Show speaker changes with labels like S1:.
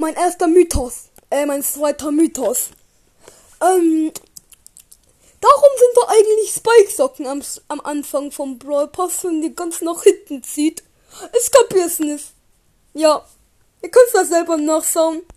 S1: mein erster Mythos. Äh, mein zweiter Mythos. Ähm, darum sind da eigentlich Spike-Socken am, am Anfang vom Brawl Pass, wenn die ganz nach hinten zieht. Ich kapier's nicht. Ja, ihr könnt das selber nachschauen.